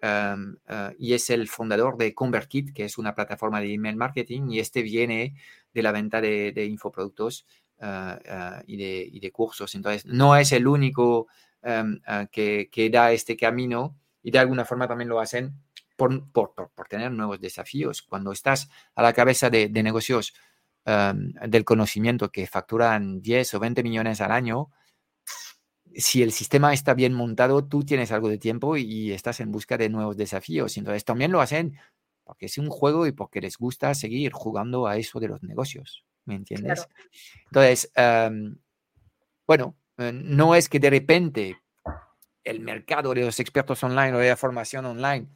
eh, y es el fundador de ConvertKit, que es una plataforma de email marketing, y este viene de la venta de, infoproductos eh, eh, y, de, y, de, cursos. Entonces, no es el único em, que, que, da este camino y de alguna forma también lo hacen por, por, por, tener nuevos desafíos. Cuando estás a la cabeza de, de negocios em, del conocimiento que facturan 10 o 20 millones al año, si el sistema está bien montado, tú tienes algo de tiempo y estás en busca de nuevos desafíos. Entonces, también lo hacen porque es un juego y porque les gusta seguir jugando a eso de los negocios, ¿me entiendes? Entonces, bueno, eh, no es que de repente el mercado de los expertos online o de la formación online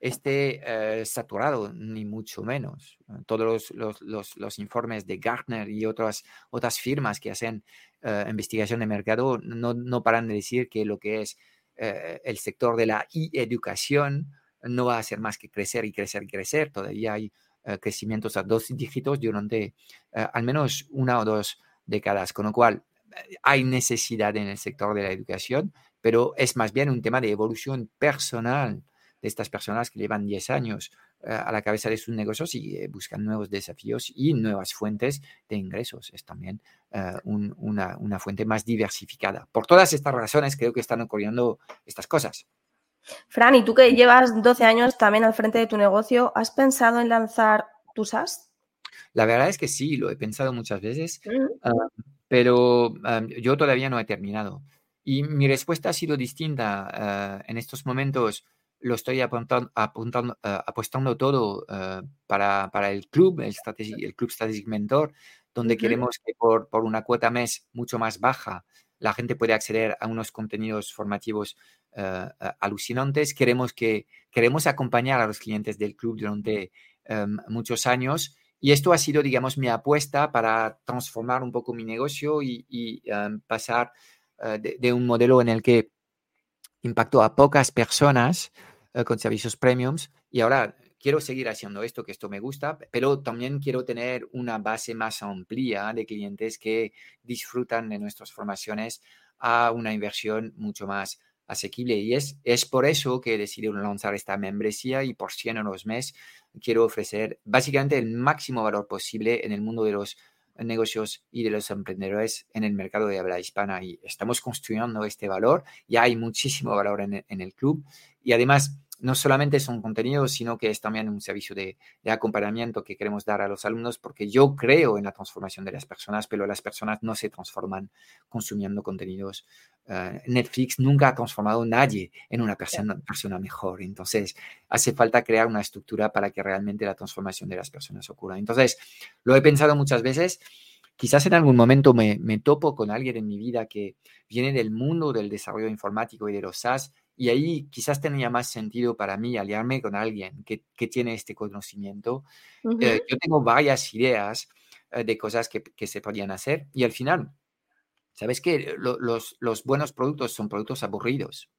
esté eh, saturado, ni mucho menos. Todos los, informes de Gartner y otras, otras firmas que hacen eh, investigación de mercado no, no, paran de decir que lo que es eh, el sector de la e-educación no va a hacer más que crecer y crecer y crecer. Todavía hay crecimientos a dos dígitos durante al menos una o dos décadas, con lo cual hay necesidad en el sector de la educación, pero es más bien un tema de evolución personal de estas personas que llevan 10 años eh, a la cabeza de sus negocios y eh, buscan nuevos desafíos y nuevas fuentes de ingresos. Es también eh, una, una, fuente más diversificada. Por todas estas razones creo que están ocurriendo estas cosas. Fran, y tú que llevas 12 años también al frente de tu negocio, ¿has pensado en lanzar tu SaaS? La verdad es que sí, lo he pensado muchas veces, ah, pero ah, yo todavía no he terminado. Y mi respuesta ha sido distinta. Ah, en estos momentos lo estoy apuntando, apuntando, apostando todo para, para, el club, el, el Club Strategic Mentor, donde queremos que por, por, una cuota mes mucho más baja la gente puede acceder a unos contenidos formativos alucinantes. Queremos, que, queremos acompañar a los clientes del club durante em, muchos años. Y esto ha sido, digamos, mi apuesta para transformar un poco mi negocio y, em, pasar de, de, un modelo en el que impactó a pocas personas eh, con servicios premiums y ahora quiero seguir haciendo esto, que esto me gusta, pero también quiero tener una base más amplia de clientes que disfrutan de nuestras formaciones a una inversión mucho más asequible. Y es, es por eso que he decidido lanzar esta membresía y por 100 euros mes quiero ofrecer básicamente el máximo valor posible en el mundo de los negocios y de los emprendedores en el mercado de habla hispana. Y estamos construyendo este valor. Ya hay muchísimo valor en, en el club y además, no solamente son contenidos, sino que es también un servicio de, acompañamiento que queremos dar a los alumnos, porque yo creo en la transformación de las personas, pero las personas no se transforman consumiendo contenidos. Eh, Netflix nunca ha transformado a nadie en una persona, persona mejor. Entonces, hace falta crear una estructura para que realmente la transformación de las personas ocurra. Entonces, lo he pensado muchas veces. Quizás en algún momento me, me topo con alguien en mi vida que viene del mundo del desarrollo informático y de los SaaS y ahí quizás tenía más sentido para mí aliarme con alguien que, que tiene este conocimiento. Eh, yo tengo varias ideas eh, de cosas que, que, se podían hacer y al final, ¿sabes qué? los, los, buenos productos son productos aburridos.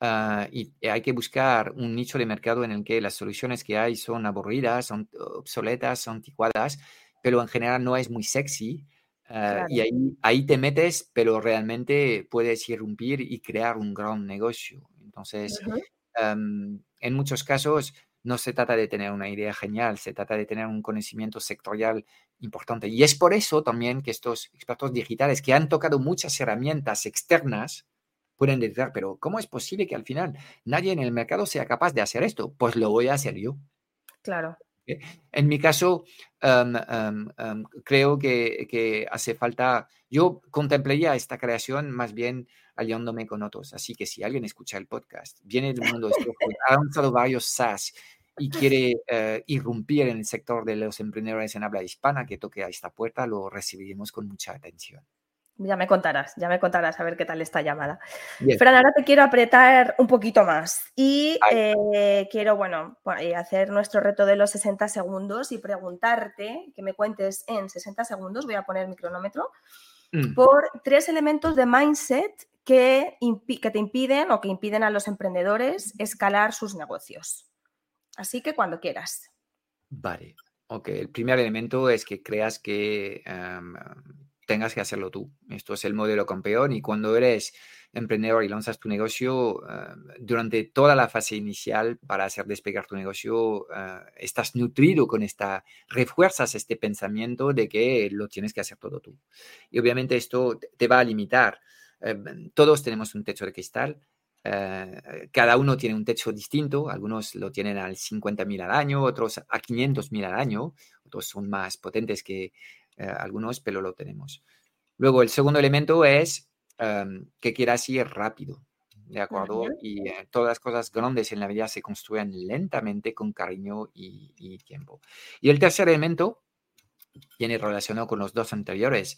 Ah, y hay que buscar un nicho de mercado en el que las soluciones que hay son aburridas, son obsoletas, son anticuadas, pero en general no es muy sexy Ah, y ahí, ahí te metes, pero realmente puedes irrumpir y crear un gran negocio. Entonces, en muchos casos no se trata de tener una idea genial, se trata de tener un conocimiento sectorial importante. Y es por eso también que estos expertos digitales que han tocado muchas herramientas externas pueden decir, pero ¿cómo es posible que al final nadie en el mercado sea capaz de hacer esto? Pues lo voy a hacer yo. Claro. En mi caso, creo que, hace falta, yo contemplaría esta creación más bien aliándome con otros. Así que si alguien escucha el podcast, viene del mundo, ha lanzado varios SaaS y quiere eh, irrumpir en el sector de los emprendedores en habla hispana, que toque a esta puerta, lo recibiremos con mucha atención. Ya me contarás, ya me contarás a ver qué tal esta llamada. Fran, ahora te quiero apretar un poquito más y eh, quiero, bueno, hacer nuestro reto de los 60 segundos y preguntarte que me cuentes en 60 segundos, voy a poner mi cronómetro, mm. por tres elementos de mindset que, que te impiden o que impiden a los emprendedores escalar sus negocios. Así que cuando quieras. Vale, ok. El primer elemento es que creas que em, tengas que hacerlo tú. Esto es el modelo campeón y cuando eres emprendedor y lanzas tu negocio, eh, durante toda la fase inicial para hacer despegar tu negocio, eh, estás nutrido con esta, refuerzas este pensamiento de que lo tienes que hacer todo tú. Y obviamente esto te va a limitar. Eh, todos tenemos un techo de cristal. cada uno tiene un techo distinto, algunos lo tienen al 50.000 al año, otros a 500.000 al año, otros son más potentes que, eh, algunos, pero lo tenemos. Luego, el segundo elemento es em, que quieras ir rápido. ¿de acuerdo? Y eh, todas las cosas grandes en la vida se construyen lentamente con cariño y, y tiempo. Y el tercer elemento viene relacionado con los dos anteriores,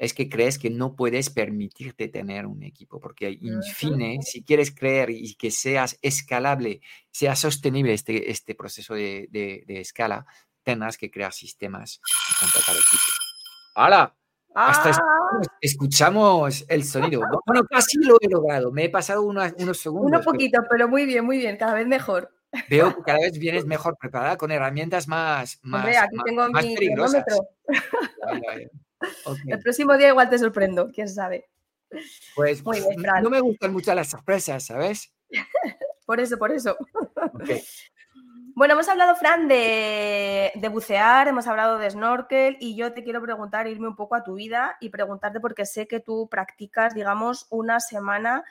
es que crees que no puedes permitirte tener un equipo, porque en fin, si quieres creer y que seas escalable, sea sostenible este, este proceso de, de, escala, tendrás que crear sistemas y contratar equipos. ¡Hala! Hasta ¡Ah! escuchamos el sonido. Bueno, casi lo he logrado. Me he pasado unos, unos segundos. Un poquito, pero... muy bien, muy bien. Cada vez mejor. Veo que cada vez vienes mejor preparada con herramientas más, más, Hombre, aquí tengo mi cronómetro. El próximo día igual te sorprendo, quién sabe. Pues no me gustan mucho las sorpresas, ¿sabes? por eso, por eso. Bueno, hemos hablado, Fran, de, bucear, hemos hablado de snorkel y yo te quiero preguntar, irme un poco a tu vida y preguntarte porque sé que tú practicas, digamos, una semana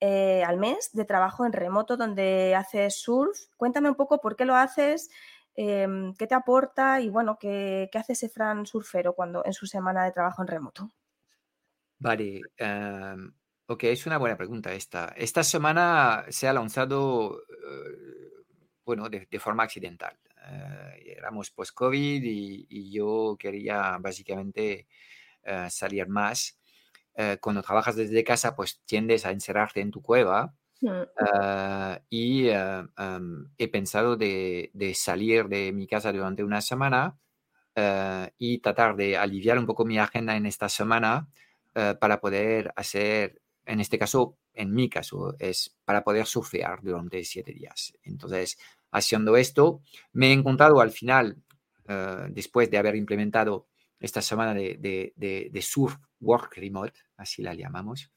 eh, al mes de trabajo en remoto donde haces surf. Cuéntame un poco por qué lo haces, Em, ¿Qué te aporta y bueno, qué, hace ese Fran surfero cuando en su semana de trabajo en remoto? Vale, em, ok, es una buena pregunta esta. Esta semana se ha lanzado, eh, bueno, de, forma accidental. Eh, éramos post-COVID y, yo quería básicamente eh, salir más. cuando trabajas desde casa, pues tiendes a encerrarte en tu cueva Ah, y ah, he pensado de, salir de mi casa durante una semana y tratar de aliviar un poco mi agenda en esta semana para poder hacer, en este caso, en mi caso, es para poder surfear durante siete días. Entonces, haciendo esto, me he encontrado al final, después de haber implementado esta semana de, de surf work remote, así la llamamos,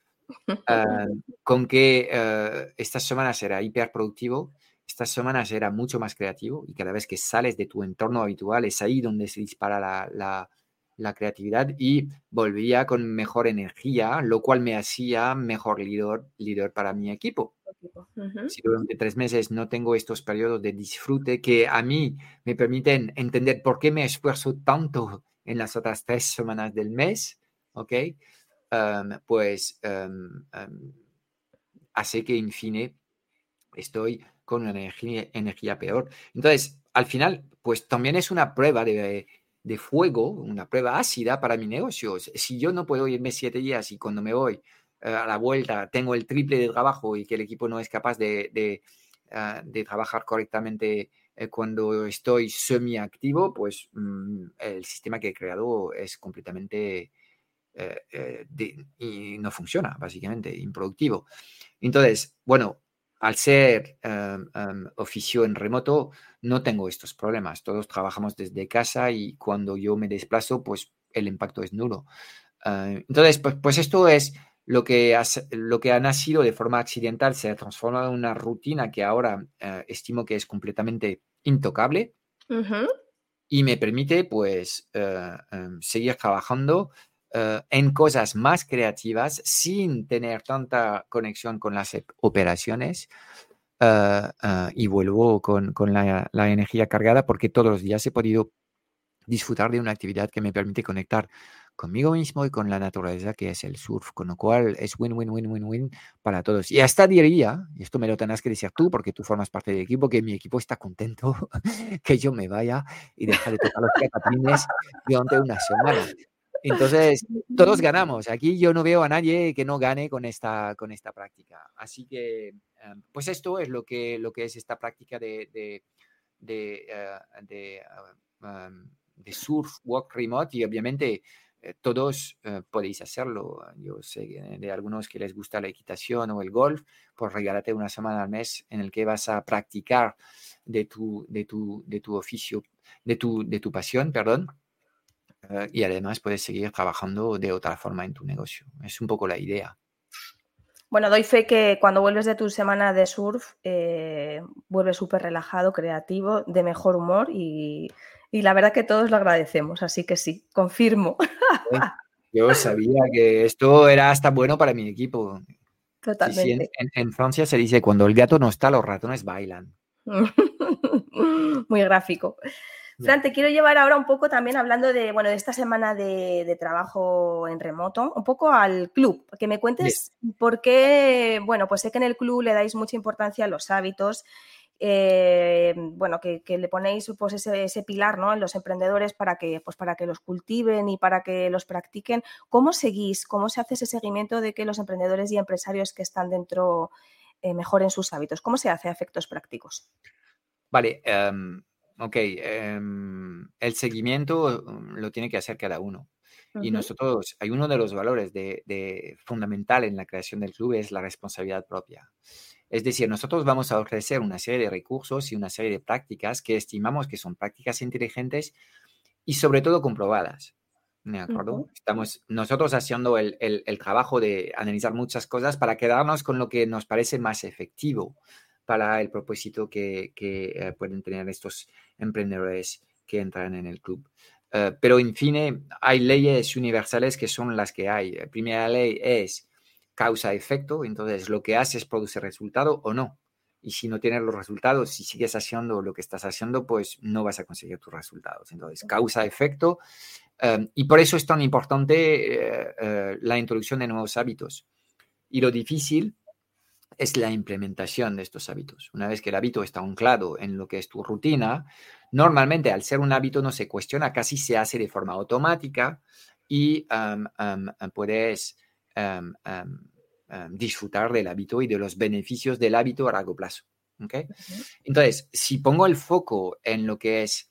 Ah, con que uh, esta semana será hiperproductivo, esta semana será mucho más creativo y cada vez que sales de tu entorno habitual es ahí donde se dispara la, la, la creatividad y volvería con mejor energía, lo cual me hacía mejor líder, líder para mi equipo. Si durante tres meses no tengo estos periodos de disfrute que a mí me permiten entender por qué me esfuerzo tanto en las otras tres semanas del mes, ¿ok? pues hace que, en fin, estoy con una energía, energía, peor. Entonces, al final, pues también es una prueba de, de, fuego, una prueba ácida para mi negocio. Si yo no puedo irme siete días y cuando me voy eh, a la vuelta tengo el triple de trabajo y que el equipo no es capaz de, de, ah, trabajar correctamente eh, cuando estoy semi-activo, pues mm, el sistema que he creado es completamente eh, y no funciona, básicamente, improductivo. Entonces, bueno, al ser em, oficio en remoto, no tengo estos problemas. Todos trabajamos desde casa y cuando yo me desplazo, pues el impacto es nulo. Eh, entonces, pues, pues, esto es lo que, lo que ha nacido de forma accidental, se ha transformado en una rutina que ahora estimo que es completamente intocable y me permite pues em, seguir trabajando eh, en cosas más creativas sin tener tanta conexión con las operaciones. Eh, eh, y vuelvo con, con la, la, energía cargada porque todos los días he podido disfrutar de una actividad que me permite conectar conmigo mismo y con la naturaleza que es el surf, con lo cual es win, win, win, win, win para todos. Y hasta diría, y esto me lo tendrás que decir tú porque tú formas parte del equipo, que mi equipo está contento que yo me vaya y dejar de tocar los catapines durante una semana. Entonces, todos ganamos. Aquí yo no veo a nadie que no gane con esta, con esta práctica. Así que, em, pues esto es lo que, lo que es esta práctica de, de, de, eh, em, de, surf, walk remote y obviamente eh, todos eh, podéis hacerlo. Yo sé de algunos que les gusta la equitación o el golf, pues regálate una semana al mes en el que vas a practicar de tu, de tu, de tu oficio, de tu, de tu pasión, perdón eh, y además puedes seguir trabajando de otra forma en tu negocio. Es un poco la idea. Bueno, doy fe que cuando vuelves de tu semana de surf, eh, vuelves súper relajado, creativo, de mejor humor y, la verdad que todos lo agradecemos, así que sí, confirmo. Yo sabía que esto era hasta bueno para mi equipo. Totalmente. en, Francia se dice, cuando el gato no está, los ratones bailan. Muy gráfico. Fran, te quiero llevar ahora un poco también hablando de, bueno, de esta semana de, trabajo en remoto, un poco al club, que me cuentes por qué, bueno, pues sé que en el club le dais mucha importancia a los hábitos, eh, bueno, que, le ponéis pues ese, pilar ¿no? en los emprendedores para que, pues para que los cultiven y para que los practiquen. ¿Cómo seguís? ¿Cómo se hace ese seguimiento de que los emprendedores y empresarios que están dentro eh, mejoren sus hábitos? ¿Cómo se hace a efectos prácticos? Vale, em, Ok, em, el seguimiento mm, lo tiene que hacer cada uno. Y nosotros, hay uno de los valores de, fundamental en la creación del club es la responsabilidad propia. Es decir, nosotros vamos a ofrecer una serie de recursos y una serie de prácticas que estimamos que son prácticas inteligentes y sobre todo comprobadas. ¿De acuerdo? Estamos nosotros haciendo el, el, trabajo de analizar muchas cosas para quedarnos con lo que nos parece más efectivo para el propósito que, eh, pueden tener estos emprendedores que entran en el club. Eh, pero, en fin, hay leyes universales que son las que hay. La primera ley es causa-efecto, entonces lo que haces produce resultado o no. Y si no tienes los resultados, si sigues haciendo lo que estás haciendo, pues no vas a conseguir tus resultados. Entonces, causa-efecto. Eh, y por eso es tan importante la introducción de nuevos hábitos. Y lo difícil es la implementación de estos hábitos. Una vez que el hábito está anclado en lo que es tu rutina, normalmente al ser un hábito no se cuestiona, casi se hace de forma automática y puedes disfrutar del hábito y de los beneficios del hábito a largo plazo. Entonces, si pongo el foco en lo que es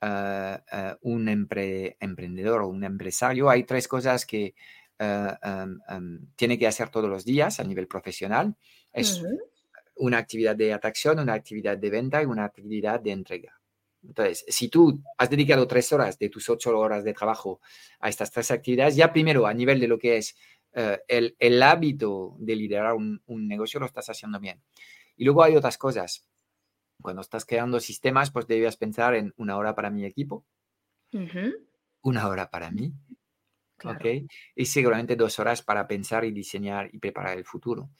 ah, ah, un emprendedor o un empresario, hay tres cosas que ah, tiene que hacer todos los días a nivel profesional es una actividad de atracción, una actividad de venta y una actividad de entrega. Entonces, si tú has dedicado tres horas de tus ocho horas de trabajo a estas tres actividades, ya primero a nivel de lo que es eh, el, el, hábito de liderar un, un, negocio, lo estás haciendo bien. Y luego hay otras cosas. Cuando estás creando sistemas, pues debías pensar en una hora para mi equipo, una hora para mí, ¿ok? Y seguramente dos horas para pensar y diseñar y preparar el futuro.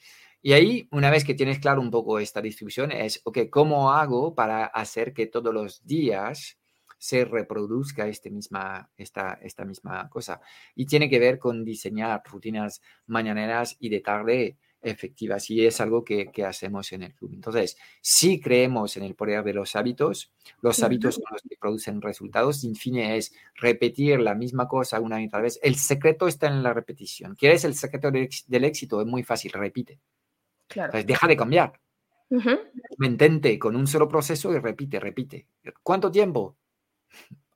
Y ahí, una vez que tienes claro un poco esta distribución, es, ok, ¿cómo hago para hacer que todos los días se reproduzca este misma, esta, esta misma cosa? Y tiene que ver con diseñar rutinas mañaneras y de tarde efectivas y es algo que, que, hacemos en el club. Entonces, si creemos en el poder de los hábitos, los hábitos son los que producen resultados, en fin, es repetir la misma cosa una y otra vez. El secreto está en la repetición. ¿Quieres el secreto del éxito? Es muy fácil, repite. Claro. deja de cambiar. Mantente con un solo proceso y repite, repite. ¿Cuánto tiempo?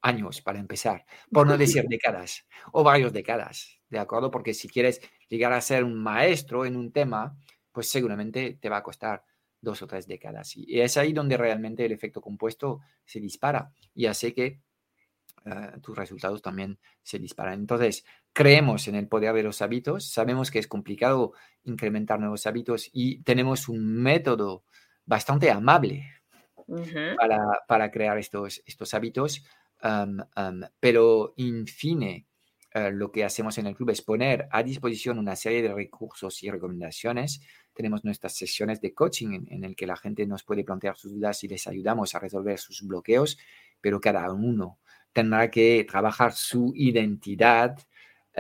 Años para empezar, por no decir décadas o varios décadas, ¿de acuerdo? Porque si quieres llegar a ser un maestro en un tema, pues seguramente te va a costar dos o tres décadas. Y es ahí donde realmente el efecto compuesto se dispara y hace que eh, tus resultados también se disparan. Entonces, creemos en el poder de los hábitos, sabemos que es complicado incrementar nuevos hábitos y tenemos un método bastante amable para, crear estos, estos hábitos, pero en fin, eh, lo que hacemos en el club es poner a disposición una serie de recursos y recomendaciones. Tenemos nuestras sesiones de coaching en, en el que la gente nos puede plantear sus dudas y les ayudamos a resolver sus bloqueos, pero cada uno tendrá que trabajar su identidad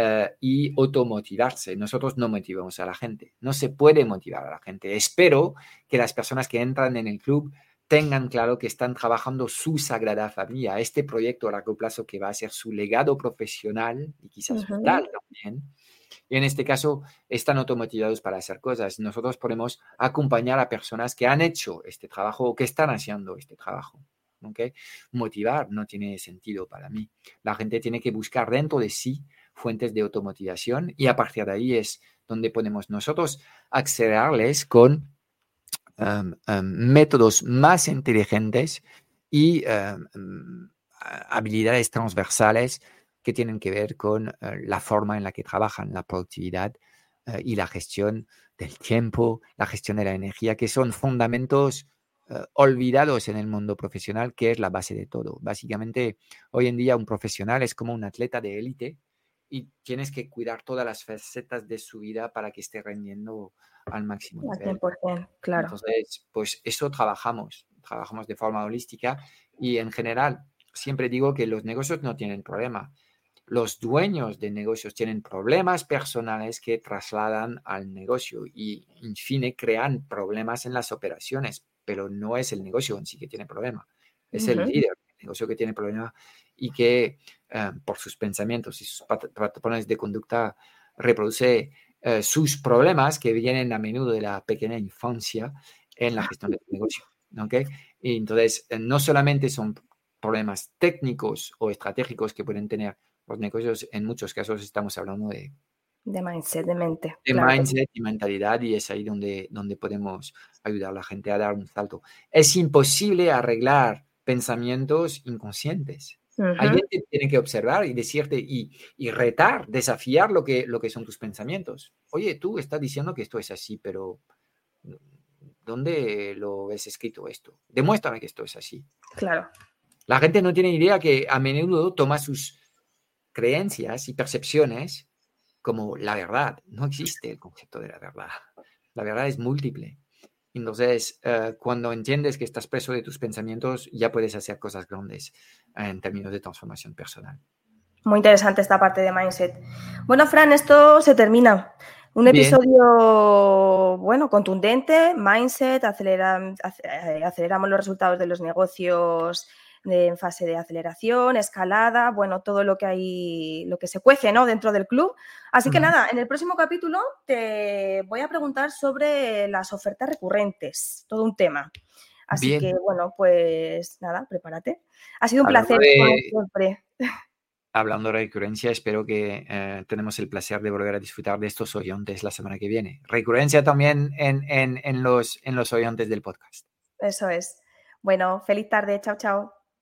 eh, y automotivarse. Nosotros no motivamos a la gente, no se puede motivar a la gente. Espero que las personas que entran en el club tengan claro que están trabajando su sagrada familia, este proyecto a largo plazo que va a ser su legado profesional y quizás vital también. Y en este caso están automotivados para hacer cosas. Nosotros podemos acompañar a personas que han hecho este trabajo o que están haciendo este trabajo. Motivar no tiene sentido para mí. La gente tiene que buscar dentro de sí fuentes de automotivación y a partir de ahí es donde podemos nosotros acelerarles con em, em, métodos más inteligentes y em, habilidades transversales que tienen que ver con eh, la forma en la que trabajan, la productividad eh, y la gestión del tiempo, la gestión de la energía, que son fundamentos eh, olvidados en el mundo profesional, que es la base de todo. Básicamente, hoy en día un profesional es como un atleta de élite y tienes que cuidar todas las facetas de su vida para que esté rendiendo al máximo. claro. Entonces, pues eso trabajamos, trabajamos de forma holística y en general siempre digo que los negocios no tienen problema. Los dueños de negocios tienen problemas personales que trasladan al negocio y, en fin, crean problemas en las operaciones, pero no es el negocio en sí que tiene problema, es el líder del negocio que tiene problema y que eh, por sus pensamientos y sus patrones de conducta reproduce eh, sus problemas que vienen a menudo de la pequeña infancia en la gestión del negocio. ¿okay? Y entonces, eh, no solamente son problemas técnicos o estratégicos que pueden tener los negocios, en muchos casos estamos hablando de... De mindset, de mente. De mindset y mentalidad y es ahí donde, donde podemos ayudar a la gente a dar un salto. Es imposible arreglar pensamientos inconscientes. Alguien te tiene que observar y decirte y, y, retar, desafiar lo que, lo que son tus pensamientos. Oye, tú estás diciendo que esto es así, pero ¿dónde lo ves escrito esto? Demuéstrame que esto es así. Claro. La gente no tiene idea que a menudo toma sus creencias y percepciones como la verdad. No existe el concepto de la verdad. La verdad es múltiple. Entonces, eh, cuando entiendes que estás preso de tus pensamientos, ya puedes hacer cosas grandes en términos de transformación personal. Muy interesante esta parte de mindset. Bueno, Fran, esto se termina. Un episodio, bueno, contundente, mindset, eh, aceleramos los resultados de los negocios en fase de aceleración, escalada, bueno, todo lo que hay, lo que se cuece, ¿no? Dentro del club. Así que nada, en el próximo capítulo te voy a preguntar sobre las ofertas recurrentes, todo un tema. Así que, bueno, pues nada, prepárate. Ha sido un placer, siempre. Hablando de recurrencia, espero que eh, tenemos el placer de volver a disfrutar de estos oyentes la semana que viene. Recurrencia también en, en, en los, en los oyentes del podcast. Eso es. Bueno, feliz tarde. Chao, chao.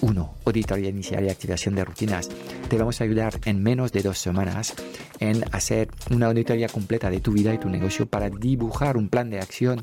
1. Uh, auditoría inicial y activación de rutinas. Te vamos a ayudar en menos de dos semanas en hacer una auditoría completa de tu vida y tu negocio para dibujar un plan de acción